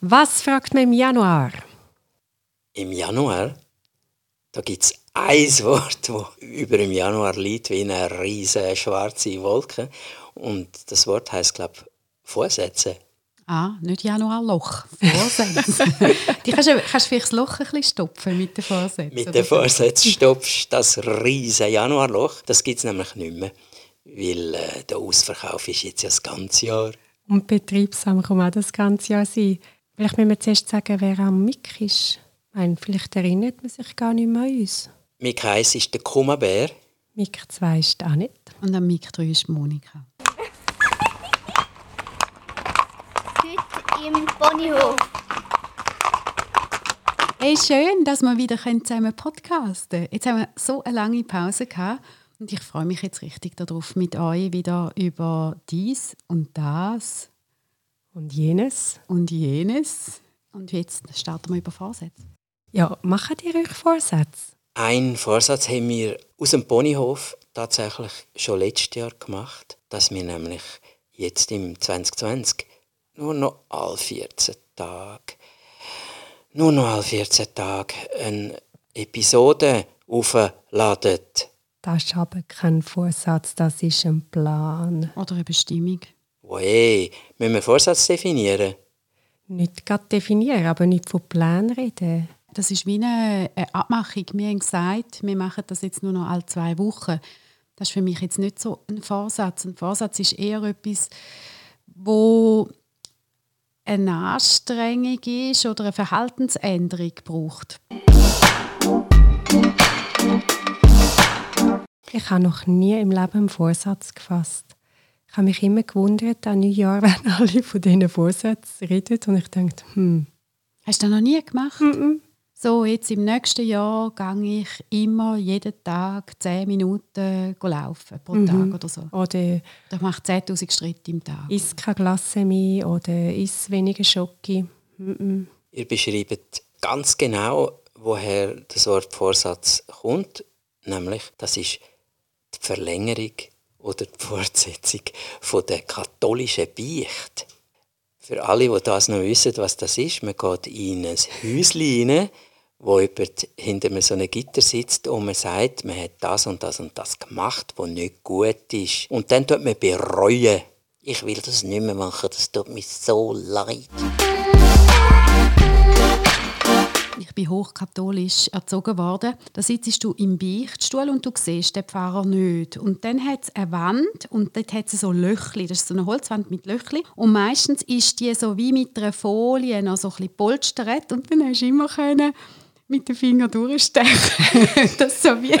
Was fragt man im Januar? Im Januar, da gibt es ein Wort, das über im Januar liegt wie eine riesige schwarze Wolke. Und das Wort heißt, glaube ich, Vorsätze. Ah, nicht Januarloch. Vorsätze. Die kannst, du, kannst du vielleicht das Loch ein bisschen stopfen mit den Vorsätzen? Mit den Vorsätzen stopfst du das riesige Januarloch. Das gibt es nämlich nicht mehr. Weil äh, der Ausverkauf ist jetzt ja das ganze Jahr. Und betriebsam kann auch das ganze Jahr sein. Vielleicht müssen wir zuerst sagen, wer am Mick ist. meine, vielleicht erinnert man sich gar nicht mehr an uns. Mick 1 ist der Kummerbär. Mick 2 ist auch nicht. Und am Mick 3 ist Monika. Heute im Ponyhof. Hey, schön, dass wir wieder zusammen podcasten können. Jetzt haben wir so eine lange Pause gehabt und ich freue mich jetzt richtig darauf, mit euch wieder über dies und das und jenes und jenes. Und jetzt starten wir über Vorsätze. Ja, machen ihr euch Vorsätze? Ein Vorsatz haben wir aus dem Ponyhof tatsächlich schon letztes Jahr gemacht, dass wir nämlich jetzt im 2020 nur noch alle 14 Tage, nur noch alle 14 Tage eine Episode aufladen. Das ist aber kein Vorsatz, das ist ein Plan. Oder eine Bestimmung. Hey, müssen wir Vorsatz definieren? Nicht gerade definieren, aber nicht von Plan reden. Das ist wie eine, Abmachung. Wir haben gesagt, wir machen das jetzt nur noch alle zwei Wochen. Das ist für mich jetzt nicht so ein Vorsatz. Ein Vorsatz ist eher etwas, wo eine Anstrengung ist oder eine Verhaltensänderung braucht. Ich habe noch nie im Leben einen Vorsatz gefasst. Ich habe mich immer gewundert, an Neujahr, wenn alle von diesen Vorsätzen reden und ich dachte, hm. Hast du das noch nie gemacht? Mm -mm. So, jetzt im nächsten Jahr gehe ich immer jeden Tag 10 Minuten laufen pro mhm. Tag oder so. Oder ich mache 10'000 Schritte im Tag. Isst keine Glasse mehr oder isst weniger Schoki. Mhm. Ihr beschreibt ganz genau, woher das Wort Vorsatz kommt. Nämlich, das ist die Verlängerung oder die Fortsetzung von der katholischen Beicht. Für alle, die das noch wissen, was das ist, man geht in ein Häuschen rein, wo jemand hinter so einem Gitter sitzt und man sagt, man hat das und das und das gemacht, was nicht gut ist. Und dann tut man bereuen. Ich will das nicht mehr machen, das tut mir so leid. Ich bin hochkatholisch erzogen worden. Da sitzt du im Beichtstuhl und du siehst den Pfarrer nicht. Und dann hat es eine Wand und dort hat es so Löchli. Das ist so eine Holzwand mit Löchli. Und meistens ist die so wie mit einer Folie noch so ein bisschen polstert. Und dann hast du immer können mit den Fingern durchstechen. das so wie,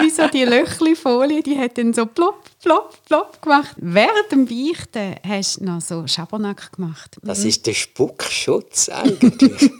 wie so die Löchli-Folie, die hat dann so plopp, plopp, plopp gemacht. Während dem Beichten hast du noch so Schabernack gemacht. Das mhm. ist der Spuckschutz eigentlich.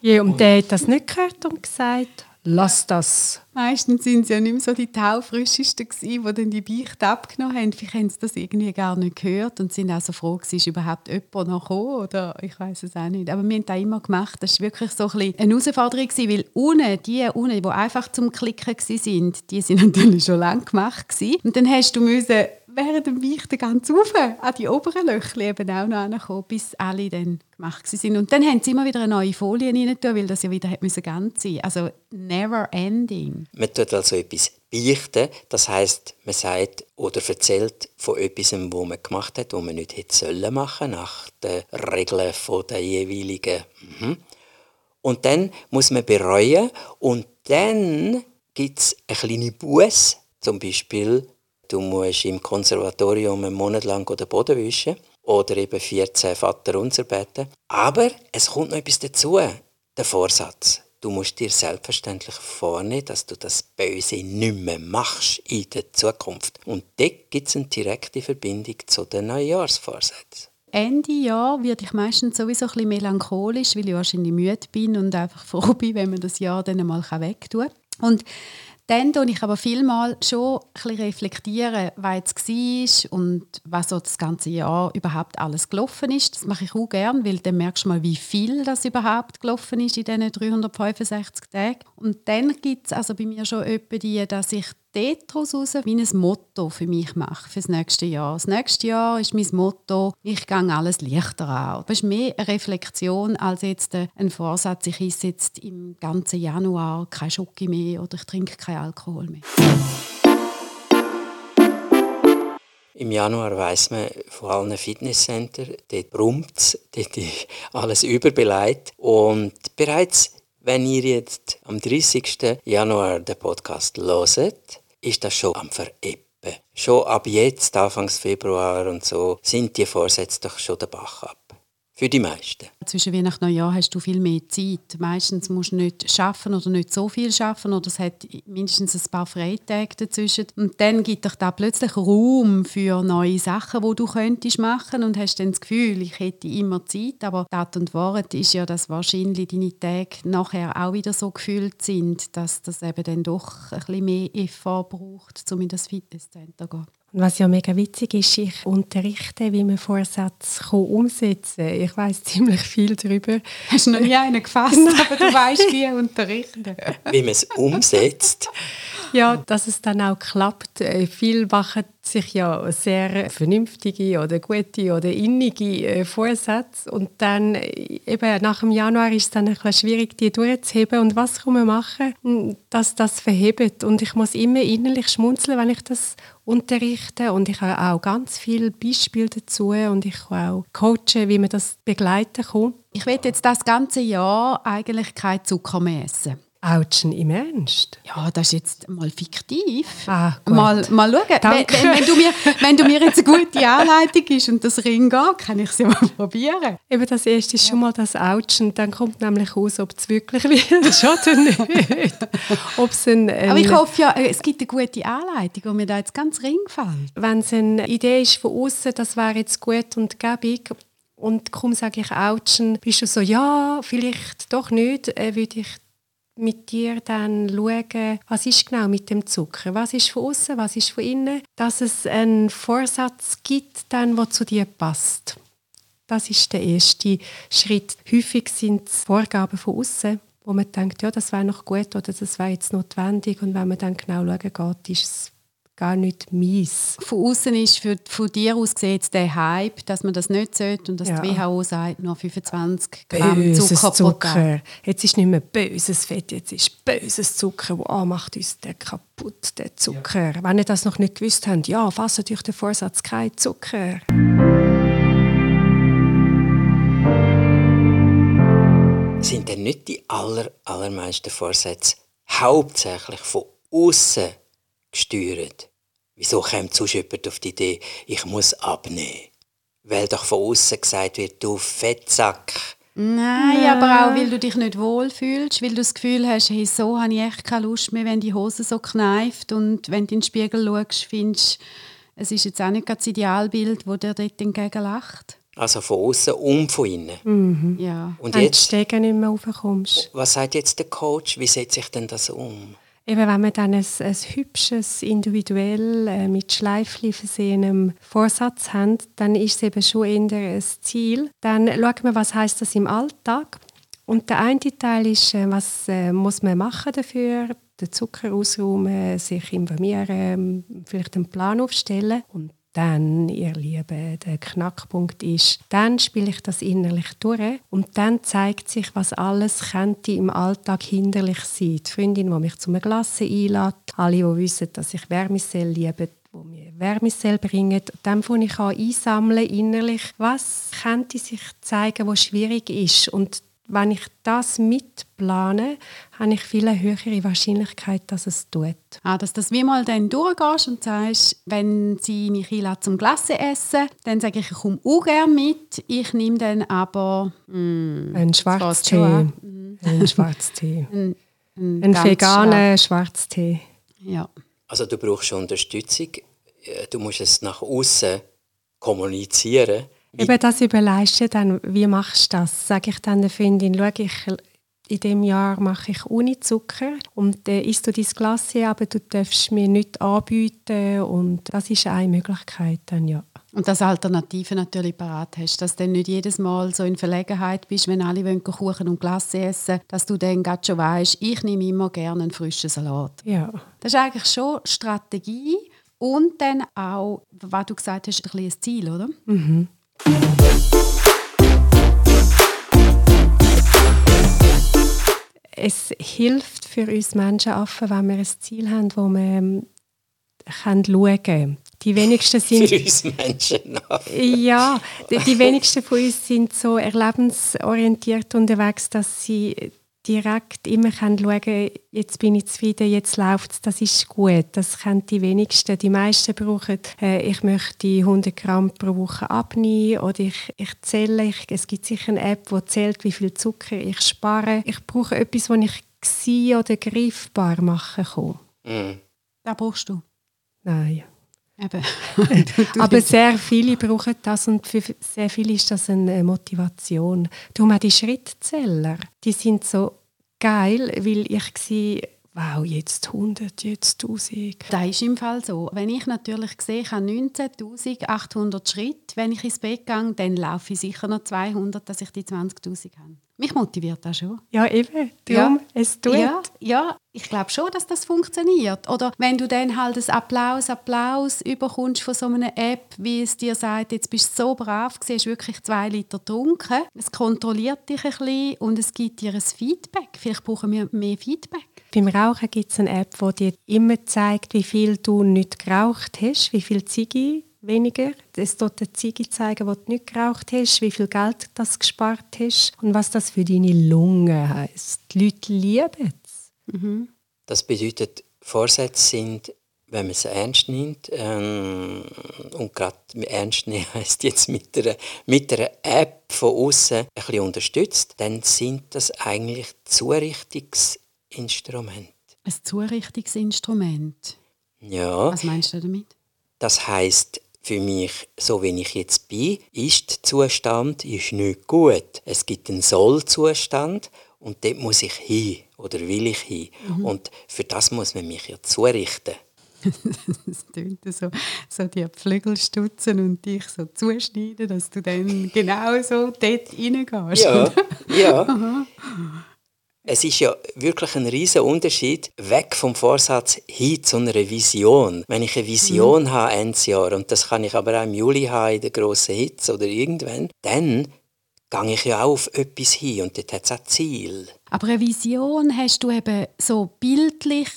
ja, und der hat das nicht gehört und gesagt, lass das. Meistens sind sie ja nicht mehr so die Taufrischesten die dann die Beichte abgenommen haben. Vielleicht haben sie das irgendwie gar nicht gehört und sind auch so froh ist überhaupt jemand noch gekommen oder ich weiß es auch nicht. Aber wir haben das immer gemacht. Das war wirklich so ein eine Herausforderung, weil unten, die unten, die einfach zum Klicken waren, die sind natürlich schon lange gemacht. Und dann hast du müssen während dem Weichen ganz rauf an die oberen Löcher eben auch noch angekommen, bis alle dann gemacht sind. Und dann haben sie immer wieder eine neue Folie rein, weil das ja wieder müssen ganz sein Also never ending. Man tut also etwas beichten, das heißt, man sagt oder erzählt von etwas, was man gemacht hat, was man nicht hätte sollen machen nach den Regeln der jeweiligen. Mhm. Und dann muss man bereuen und dann gibt es eine kleine Buße, zum Beispiel Du musst im Konservatorium einen Monat lang den Boden wischen oder eben 14 Vater unser beten. Aber es kommt noch etwas dazu, der Vorsatz. Du musst dir selbstverständlich vornehmen, dass du das Böse nicht mehr machst in der Zukunft. Und dort gibt es eine direkte Verbindung zu den Neujahrsvorsätzen. Ende Jahr werde ich meistens sowieso ein bisschen melancholisch, weil ich wahrscheinlich müde bin und einfach froh bin, wenn man das Jahr dann mal wegtun kann. Und dann tue ich aber vielmal schon ein reflektieren, was es war und was so das ganze Jahr überhaupt alles gelaufen ist. Das mache ich auch gerne, weil dann merkst du mal, wie viel das überhaupt gelaufen ist in diesen 365 Tagen. Und dann gibt es also bei mir schon die, dass ich daraus raus wie ein Motto für mich mache, für das nächste Jahr. Das nächste Jahr ist mein Motto, ich gehe alles leichter an. Das ist mehr eine Reflexion als jetzt ein Vorsatz, ich esse jetzt im ganzen Januar kein Schoki mehr oder ich trinke keinen Alkohol mehr. Im Januar weiß man von allen Fitnesscenter, dort brummt es, dort ist alles überbeleidigt. Und bereits, wenn ihr jetzt am 30. Januar den Podcast loset, ist das schon am Vereppen. Schon ab jetzt, Anfangs Februar und so, sind die Vorsätze doch schon der Bach ab. Für die meisten. Zwischen Weihnachten und Neujahr hast du viel mehr Zeit. Meistens musst du nicht schaffen oder nicht so viel schaffen oder es hat mindestens ein paar Freitage dazwischen. Und dann gibt dich da plötzlich Raum für neue Sachen, wo du könntest machen und hast dann das Gefühl, ich hätte immer Zeit. Aber Tat und Wahrheit ist ja, dass wahrscheinlich deine Tage nachher auch wieder so gefühlt sind, dass das eben dann doch ein bisschen mehr Effort braucht, um in das Fitnesscenter zu gehen. Und was ja mega witzig ist, ich unterrichte, wie man Vorsätze umsetzen kann. Ich weiß ziemlich viel darüber. Hast du noch nie einen gefasst, aber du weißt, wie unterrichten. Wie man es umsetzt. Ja, dass es dann auch klappt. Äh, viele machen sich ja sehr vernünftige oder gute oder innige äh, Vorsätze und dann äh, eben nach dem Januar ist es dann ein schwierig, die durchzuheben und was kann man machen, hm, dass das verhebt und ich muss immer innerlich schmunzeln, wenn ich das unterrichte und ich habe auch ganz viele Beispiele dazu und ich kann auch coachen, wie man das begleiten kann. Ich will jetzt das ganze Jahr eigentlich kein Zucker mehr essen. Autschen im Ernst? Ja, das ist jetzt mal fiktiv. Ah, gut. mal, mal schauen. Wenn, wenn, wenn, du mir, wenn du mir jetzt eine gute Anleitung gibst und das Ring geht, kann ich es ja mal probieren. Eben das erste ist schon mal das Autschen. Dann kommt nämlich raus, ob es wirklich wird oder nicht. Ob's ein, ein, Aber ich hoffe ja, es gibt eine gute Anleitung, die mir da jetzt ganz ring gefällt. Wenn es eine Idee ist von außen, das wäre jetzt gut und gäbig, und kaum sage ich Autschen, bist du so, ja, vielleicht doch nicht, äh, würde ich mit dir dann schauen, was ist genau mit dem Zucker, was ist von außen, was ist von innen, dass es einen Vorsatz gibt, dann, der zu dir passt. Das ist der erste Schritt. Häufig sind es Vorgaben von außen, wo man denkt, ja, das wäre noch gut oder das wäre jetzt notwendig und wenn man dann genau schauen geht, ist es gar nicht mies. Von außen ist für, von dir aus gesehen der Hype, dass man das nicht sollte und dass ja. die WHO sagt, nur 25 Gramm böses Zucker, Zucker. Jetzt ist nicht mehr böses Fett, jetzt ist böses Zucker, wo oh, macht uns der kaputt, der Zucker. Ja. Wenn ihr das noch nicht gewusst habt, ja, fasst euch den Vorsatz, kein Zucker. Sind denn nicht die aller, allermeisten Vorsätze hauptsächlich von außen gesteuert? Wieso kommt sonst jemand auf die Idee, ich muss abnehmen? Weil doch von außen gesagt wird, du Fettsack. Nein, ja. aber auch, weil du dich nicht wohlfühlst, weil du das Gefühl hast, hey, so habe ich echt keine Lust mehr, wenn die Hose so kneift und wenn du in den Spiegel schaust, findest es ist jetzt auch nicht das Idealbild, wo dir dort entgegen lacht. Also von außen und von innen. Mhm. Ja. Und Wenn jetzt, du Stegen nicht mehr raufkommst. was sagt jetzt der Coach? Wie setze ich denn das um? Eben, wenn man dann ein, ein hübsches, individuell äh, mit Schleifchen versehenem Vorsatz hat, dann ist es eben schon eher ein Ziel. Dann schaut man, was heißt das im Alltag. Und der eine Teil ist, äh, was äh, muss man machen dafür? Den Zucker ausräumen, sich informieren, vielleicht einen Plan aufstellen. Und dann, ihr Lieben, der Knackpunkt ist, dann spiele ich das innerlich durch und dann zeigt sich, was alles könnte im Alltag hinderlich sein. Die Freundin, die mich zu einem Glas einlädt, alle, die wissen, dass ich Wärmesell liebe, wo mir Wärmesell bringen. Dann fange ich an einsammeln innerlich, was könnte sich zeigen, was schwierig ist und wenn ich das mitplane, habe ich viel eine höhere Wahrscheinlichkeit, dass es tut. Ah, dass das wie mal dann durchgehst und sagst, wenn sie mich einladen zum Glasse essen, dann sage ich, ich komme auch gerne mit. Ich nehme dann aber mm, Ein Schwarztee. Mhm. Ein Schwarztee. ein, ein, Ein ganz veganer Schwarztee. Ja. Also du brauchst Unterstützung. Äh, Du musst es nach außen kommunizieren. Eben das überlegst du dann, wie machst du das? Sage ich dann der Freundin, schau, ich, in dem Jahr mache ich ohne Zucker und äh, isst du dein Glas, aber du darfst mir nichts anbieten und das ist eine Möglichkeit dann, ja. Und dass Alternative natürlich parat hast, dass du dann nicht jedes Mal so in Verlegenheit bist, wenn alle wollen Kuchen und Glas essen, dass du dann gerade schon weißt, ich nehme immer gerne einen frischen Salat. Ja. Das ist eigentlich schon Strategie und dann auch, was du gesagt hast, ein, ein Ziel, oder? Mhm. Es hilft für uns Menschenaffen, wenn wir ein Ziel haben, wo wir ähm, schauen können. Die wenigsten sind. Für uns Menschen. ja, die, die wenigsten von uns sind so erlebensorientiert unterwegs, dass sie direkt immer schauen können, jetzt bin ich zufrieden, jetzt läuft es, das ist gut. Das kennen die wenigsten. Die meisten brauchen, äh, ich möchte 100 Gramm pro Woche abnehmen oder ich, ich zähle, ich, es gibt sicher eine App, die zählt, wie viel Zucker ich spare. Ich brauche etwas, das ich gesehen oder greifbar machen kann. Mhm. Das brauchst du. Nein. Eben. Aber sehr viele brauchen das und für sehr viele ist das eine Motivation. Darum auch die Schrittzähler, die sind so geil, weil ich sehe, wow, jetzt 100, jetzt 1000. Das ist im Fall so. Wenn ich natürlich sehe, ich habe 19'800 Schritte, wenn ich ins Bett gehe, dann laufe ich sicher noch 200, dass ich die 20'000 habe. Mich motiviert das schon. Ja, eben. Darum, Ja. es tut. Ja, ja, ich glaube schon, dass das funktioniert. Oder wenn du dann halt ein Applaus, Applaus überkommst von so einer App, wie es dir sagt, jetzt bist du so brav, hast wirklich zwei Liter getrunken. Es kontrolliert dich ein bisschen und es gibt dir ein Feedback. Vielleicht brauchen wir mehr Feedback. Beim Rauchen gibt es eine App, die dir immer zeigt, wie viel du nicht geraucht hast, wie viel Ziege weniger. Es tut dir Ziege zeigen, die du nicht geraucht hast, wie viel Geld das gespart hast und was das für deine Lungen heisst. Die Leute lieben es. Das bedeutet, Vorsätze sind, wenn man sie ernst nimmt, ähm, und gerade ernst nehmen heisst jetzt mit einer, mit einer App von außen ein bisschen unterstützt, dann sind das eigentlich Zurichtungsinstrumente. Ein Zurichtungsinstrument. Ja, Was meinst du damit? das heißt für mich, so wie ich jetzt bin, ist der Zustand ist nicht gut. Es gibt einen Soll-Zustand und dort muss ich hin oder will ich hin. Und für das muss man mich ja zurichten. Es tönt so, so die Flügel stutzen und dich so zuschneiden, dass du dann genau so dort reingehst. Ja, ja. Es ist ja wirklich ein riesiger Unterschied weg vom Vorsatz hin zu einer Vision. Wenn ich eine Vision habe Ende Jahr und das kann ich aber auch im Juli haben in der grossen Hitze oder irgendwann, dann gehe ich ja auch auf etwas hin und dort hat es auch Ziel. Aber eine Vision hast du eben so bildlich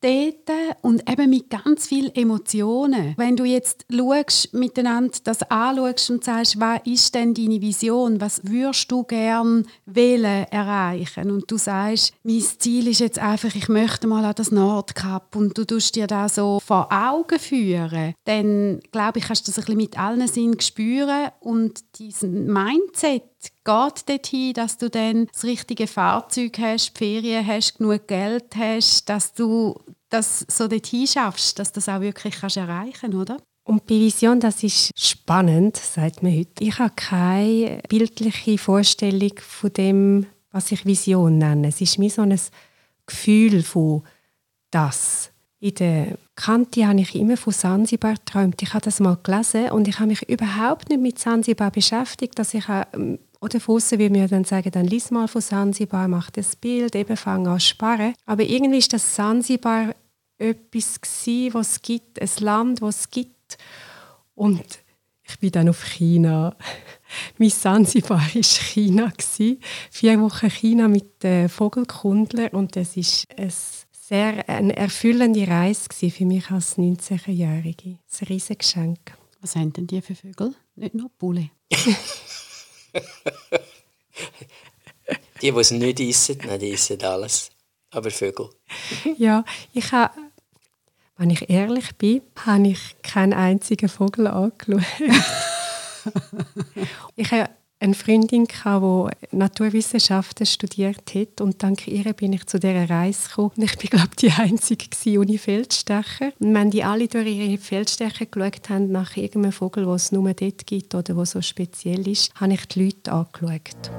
dort und eben mit ganz vielen Emotionen. Wenn du jetzt schaust, miteinander das anschaust und sagst, was ist denn deine Vision, was würdest du gern wählen erreichen? Und du sagst, mein Ziel ist jetzt einfach, ich möchte mal an das Nordkap. Und du tust dir das so vor Augen führen, dann glaube ich, kannst du das ein bisschen mit allen Sinnen spüren und diesen Mindset geht dorthin, dass du dann das richtige Fahrzeug hast, die Ferien hast, genug Geld hast, dass du das so dorthin schaffst, dass du das auch wirklich kannst erreichen oder? Und bei Vision, das ist spannend, sagt man heute. Ich habe keine bildliche Vorstellung von dem, was ich Vision nenne. Es ist mir so ein Gefühl von das. In der Kante habe ich immer von Sansibar geträumt. Ich habe das mal gelesen und ich habe mich überhaupt nicht mit Sansibar beschäftigt, dass ich ähm, oder aussen würde mir dann sagen, dann lies mal von Sansibar, mach das Bild, eben fang an sparen. Aber irgendwie ist das Sansibar etwas gsi, was es gibt, ein Land, was es gibt. Und ich bin dann auf China. mein Sansibar war China. gsi. Vier Wochen China mit den Vogelkundler und das ist ein sehr eine erfüllende Reise für mich als 19-Jährige. Ein riesiges Geschenk. Was haben denn die für Vögel? Nicht nur Bulle. Die, die es nicht essen, nein, die essen alles. Aber Vögel. Ja, ich habe, wenn ich ehrlich bin, habe ich keinen einzigen Vogel angeschaut. ich habe eine Freundin, hatte, die Naturwissenschaften studiert hat und dank ihr bin ich zu dieser Reise gekommen. Ich bin, glaube die Einzige gewesen, ohne Feldstecher. Und wenn die alle durch ihre Feldstecher geschaut haben, nach irgendeinem Vogel, den es nur dort gibt oder der so speziell ist, habe ich die Leute angeschaut.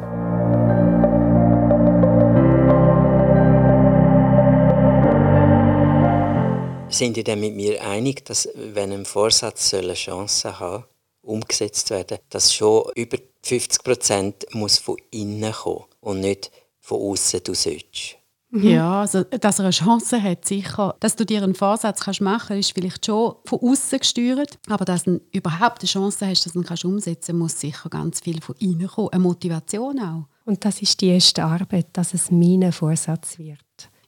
Sind ihr denn mit mir einig, dass wenn ein Vorsatz eine Chance haben soll, umgesetzt werden, dass schon über 50 Prozent muss von innen kommen und nicht von außen du sollst? Mhm. Ja, also, dass er eine Chance hat, sicher. Dass du dir einen Vorsatz kannst machen kannst, ist vielleicht schon von außen gesteuert. Aber dass du überhaupt eine Chance hast, dass du ihn umsetzen kannst, muss sicher ganz viel von innen kommen. Eine Motivation auch. Und das ist die erste Arbeit, dass es mein Vorsatz wird.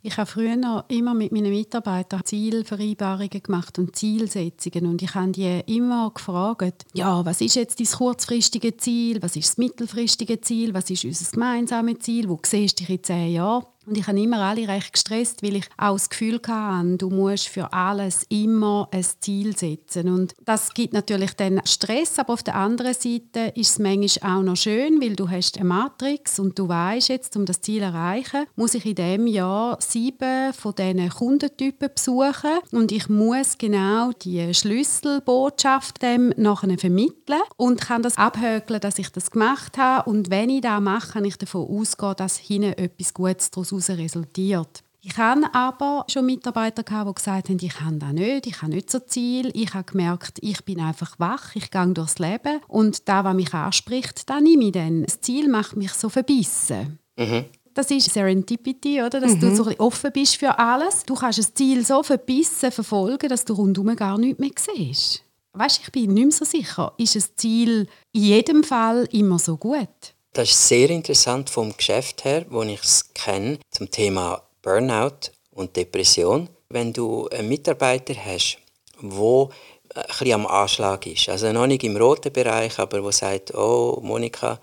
Ich habe früher immer mit meinen Mitarbeitern Zielvereinbarungen gemacht und Zielsetzungen. Und ich habe die immer gefragt, ja, was ist jetzt dein kurzfristige Ziel, was ist das mittelfristige Ziel, was ist unser gemeinsames Ziel, wo siehst du dich in zehn Jahren? Und ich habe immer alle recht gestresst, weil ich auch das Gefühl hatte, du musst für alles immer ein Ziel setzen. Und das gibt natürlich dann Stress, aber auf der anderen Seite ist es manchmal auch noch schön, weil du hast eine Matrix und du weißt jetzt, um das Ziel zu erreichen, muss ich in diesem Jahr sieben von diesen Kundentypen besuchen und ich muss genau die Schlüsselbotschaft dem nachher vermitteln und kann das abhökeln, dass ich das gemacht habe. Und wenn ich das mache, kann ich davon ausgehen, dass hinten etwas Gutes daraus daraus resultiert. Ich hatte aber schon Mitarbeiter, die gesagt haben, ich kann das nicht, ich habe nicht so Ziel. Ich habe gemerkt, ich bin einfach wach, ich gehe durchs Leben und da, was mich anspricht, da nehme ich dann. Das Ziel macht mich so verbissen. Mhm. Das ist Serendipity, oder? dass mhm. du so offen bist für alles. Du kannst das Ziel so verbissen verfolgen, dass du rundum gar nichts mehr siehst. Weißt, ich bin nicht mehr so sicher, ist das Ziel in jedem Fall immer so gut? Das ist sehr interessant vom Geschäft her, wo ich es kenne, zum Thema Burnout und Depression. Wenn du einen Mitarbeiter hast, wo ein bisschen am Anschlag ist, also noch nicht im roten Bereich, aber wo sagt, oh Monika,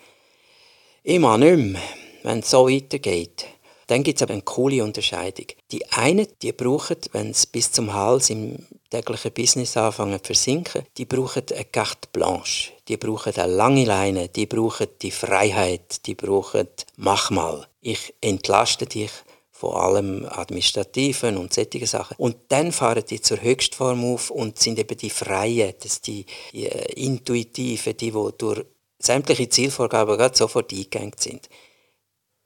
ich mache nicht mehr, wenn es so weitergeht. Dann gibt es aber eine coole Unterscheidung. Die einen, die brauchen, wenn es bis zum Hals im täglichen Business anfangen zu versinken, die brauchen eine carte blanche, die brauchen eine lange Leine, die brauchen die Freiheit, die brauchen «mach mal, ich entlaste dich» von allem Administrativen und solchen Sachen. Und dann fahren die zur Höchstform auf und sind eben die Freien, das die, die äh, Intuitiven, die, die durch sämtliche Zielvorgaben gerade sofort eingegangen sind.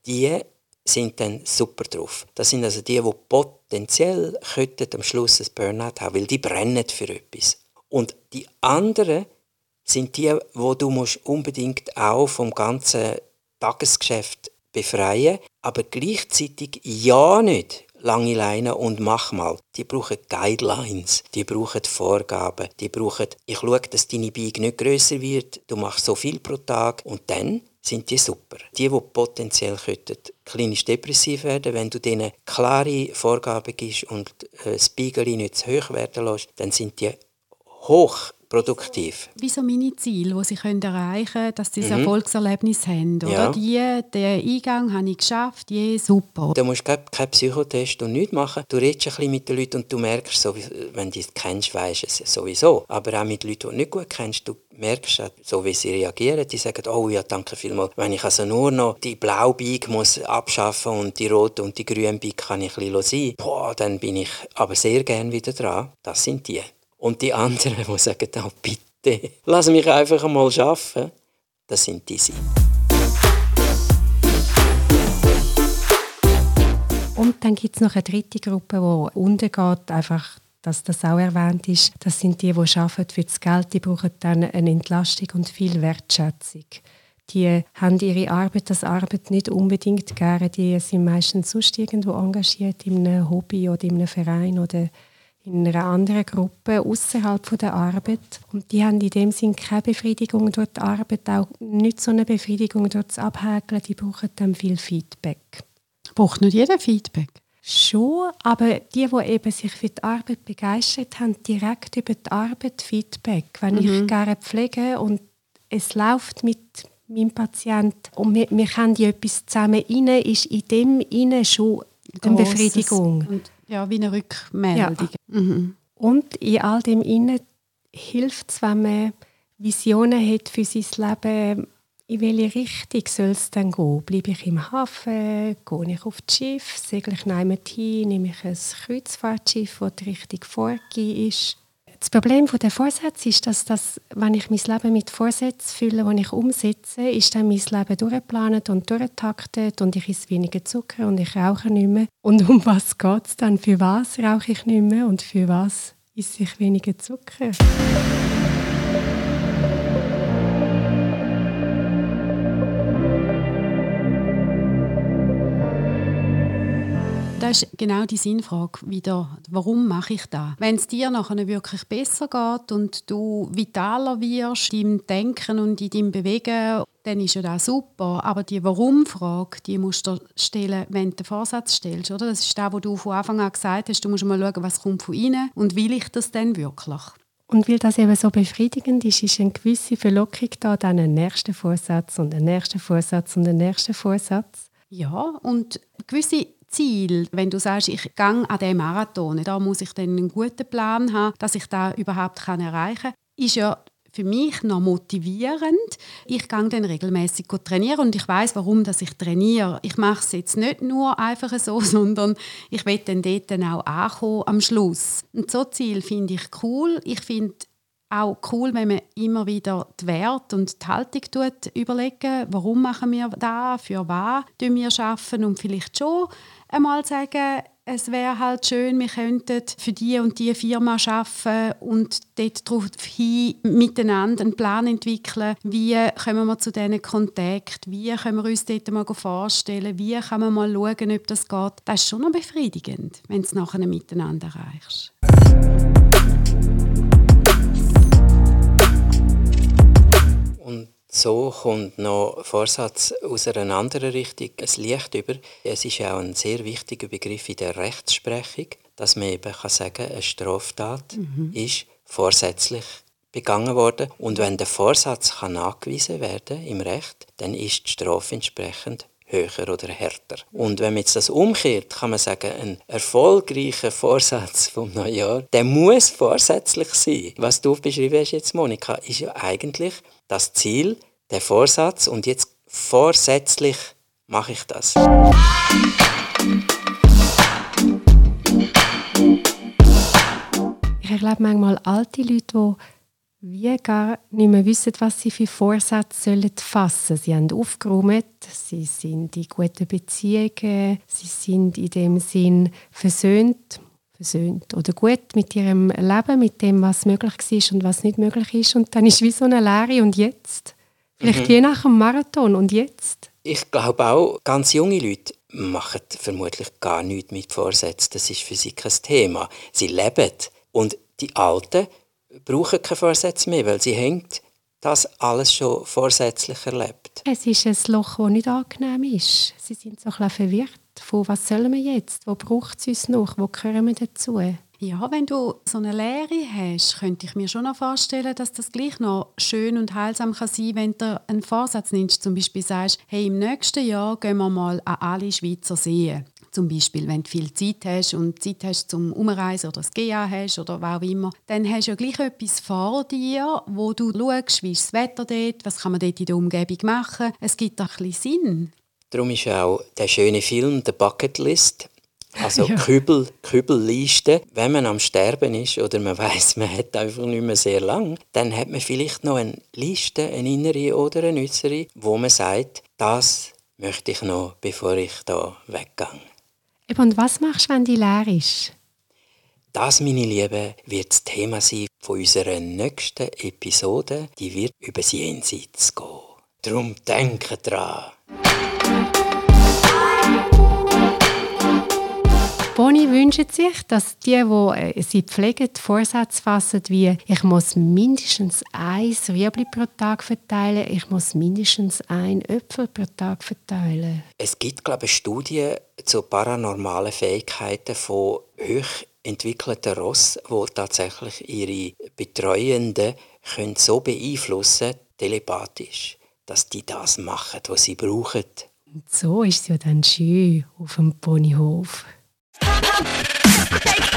Die sind dann super drauf. Das sind also die, die potenziell könnten am Schluss ein Burnout haben, weil die brennen für etwas. Und die anderen sind die, wo du musst unbedingt auch vom ganzen Tagesgeschäft befreien, aber gleichzeitig ja nicht lange Leine und mach mal. Die brauchen Guidelines, die brauchen Vorgaben, die brauchen, ich schaue, dass deine Beige nicht größer wird, du machst so viel pro Tag und dann sind die super. Die, die potenziell könnten klinisch depressiv werden, wenn du denen klare Vorgaben gibst und äh, das Spiegel nicht zu hoch werden lässt, dann sind die hoch produktiv. Wie so meine Ziele, die sie können erreichen können, dass sie ein mhm. Erfolgserlebnis haben. Oder? Ja. Die, den Eingang habe ich geschafft, je super. Du musst keinen Psychotest und nichts machen. Du redest ein bisschen mit den Leuten und du merkst, wenn du es kennst, weißt du es sowieso. Aber auch mit Leuten, die du nicht gut kennst, du merkst so wie sie reagieren. Die sagen, oh ja, danke vielmals. Wenn ich also nur noch die blaue Bike muss abschaffen und die rote und die grüne Bike kann ich ein bisschen sein, boah, dann bin ich aber sehr gern wieder dran. Das sind die. Und die anderen, die sagen, oh, bitte, lass mich einfach einmal arbeiten, das sind diese. Und dann gibt es noch eine dritte Gruppe, die untergeht, einfach dass das auch erwähnt ist. Das sind die, die arbeiten für das Geld, die brauchen dann eine Entlastung und viel Wertschätzung. Die haben ihre Arbeit als Arbeit nicht unbedingt gerne. Die sind meistens sonst irgendwo engagiert, in einem Hobby oder in einem Verein oder in einer anderen Gruppe außerhalb der Arbeit. Und die haben in dem Sinn keine Befriedigung durch die Arbeit, auch nicht so eine Befriedigung durch das Abhäkeln. Die brauchen dann viel Feedback. Braucht nicht jeder Feedback? Schon, aber die, die eben sich für die Arbeit begeistert haben, direkt über die Arbeit Feedback. Wenn mhm. ich gerne pflege und es läuft mit meinem Patienten und wir, wir können die etwas zusammen rein, ist in dem innen schon eine Befriedigung. Und ja, wie eine Rückmeldung. Ja. Mhm. Und in all dem innen hilft es, wenn man Visionen hat für sein Leben, in welche Richtung soll es dann gehen? Bleibe ich im Hafen? Gehe ich auf das Schiff? Segle ich jemand hin? Nehme ich ein Kreuzfahrtschiff, das die Richtung vorgegeben ist? Das Problem der Vorsätze ist, dass das, wenn ich mein Leben mit Vorsätzen fülle, die ich umsetze, ist dann mein Leben durchgeplant und durchtaktet und ich esse weniger Zucker und ich rauche nicht mehr. Und um was geht es dann? Für was rauche ich nicht mehr und für was esse ich weniger Zucker? Das ist genau die Sinnfrage wieder. Warum mache ich das? Wenn es dir nachher wirklich besser geht und du vitaler wirst in deinem Denken und in deinem Bewegen, dann ist ja das super. Aber die Warum-Frage, die musst du stellen, wenn du den Vorsatz stellst. Oder? Das ist das, was du von Anfang an gesagt hast. Du musst mal schauen, was kommt von innen und will ich das denn wirklich? Und weil das eben so befriedigend ist, ist eine gewisse Verlockung da, dann einen nächsten Vorsatz und einen nächsten Vorsatz und einen nächsten Vorsatz. Ja, und gewisse Ziel, wenn du sagst, ich gehe an diesen Marathon, da muss ich dann einen guten Plan haben, dass ich da überhaupt erreichen kann, ist ja für mich noch motivierend. Ich gehe dann regelmäßig trainieren und ich weiß, warum dass ich trainiere. Ich mache es jetzt nicht nur einfach so, sondern ich will dann dort dann auch ankommen am Schluss. Und so Ziel finde ich cool. Ich finde auch cool, wenn man immer wieder die Werte und die Haltung tut, überlegen, warum machen wir da, für was wir schaffen und vielleicht schon einmal sagen, es wäre halt schön, wir könnten für die und die Firma arbeiten und dort hin miteinander einen Plan entwickeln, wie kommen wir zu diesen Kontakten, wie können wir uns dort mal vorstellen, wie kann man mal schauen, ob das geht. Das ist schon noch befriedigend, wenn du es nachher miteinander erreichst. So kommt noch Vorsatz aus einer anderen Richtung ein Licht über. Es ist auch ein sehr wichtiger Begriff in der Rechtsprechung, dass man eben kann sagen eine Straftat mhm. ist vorsätzlich begangen worden. Und wenn der Vorsatz kann nachgewiesen werden im Recht, dann ist die Strafe entsprechend höher oder härter. Und wenn man jetzt das umkehrt, kann man sagen, ein erfolgreicher Vorsatz vom Neujahr, der muss vorsätzlich sein. Was du beschrieben hast jetzt, Monika, ist ja eigentlich das Ziel, der Vorsatz und jetzt vorsätzlich mache ich das. Ich erlebe manchmal alte Leute, die wie gar nicht mehr wissen, was sie für Vorsätze sollen fassen Sie haben aufgeräumt, sie sind in guten Beziehungen, sie sind in dem Sinn versöhnt versöhnt oder gut mit ihrem Leben, mit dem, was möglich war und was nicht möglich ist. Und dann ist wie so eine Leere und jetzt? Vielleicht mhm. je nach dem Marathon und jetzt? Ich glaube auch, ganz junge Leute machen vermutlich gar nichts mit Vorsätzen. Das ist für sie kein Thema. Sie leben. Und die Alten brauchen keine Vorsätze mehr, weil sie hängt das alles schon vorsätzlich erlebt. Es ist ein Loch, das nicht angenehm ist. Sie sind so ein bisschen verwirrt von was sollen wir jetzt, wo braucht es uns noch, wo gehören wir dazu? Ja, wenn du so eine Lehre hast, könnte ich mir schon noch vorstellen, dass das gleich noch schön und heilsam kann sein wenn du einen Vorsatz nimmst, zum Beispiel sagst, hey, im nächsten Jahr gehen wir mal an alle Schweizer Seen. Zum Beispiel, wenn du viel Zeit hast und Zeit hast zum Umreisen oder das GA hast oder was auch immer, dann hast du ja gleich etwas vor dir, wo du schaust, wie ist das Wetter dort, was kann man dort in der Umgebung machen. Es gibt ein bisschen Sinn. Darum ist auch der schöne Film «The Bucket List», also ja. Kübel, Kübelliste. Wenn man am Sterben ist oder man weiß, man hat einfach nicht mehr sehr lang, dann hat man vielleicht noch eine Liste, eine innere oder eine äußere, wo man sagt, das möchte ich noch, bevor ich da weggehe. Und was machst du, wenn die leer ist? Das, meine Lieben, wird das Thema sein von unserer nächsten Episode. Die wird über das Jenseits gehen. Darum denke dran. Boni wünscht sich, dass die, die äh, sie pflegen, Vorsätze fassen wie «Ich muss mindestens ein Rüebli pro Tag verteilen, ich muss mindestens ein Äpfel pro Tag verteilen». Es gibt, glaube ich, Studien zu paranormalen Fähigkeiten von hoch entwickelten Ross, wo tatsächlich ihre Betreuenden können so beeinflussen telepathisch, dass die das machen, was sie brauchen. Und so ist es ja dann schön auf dem Ponyhof. Take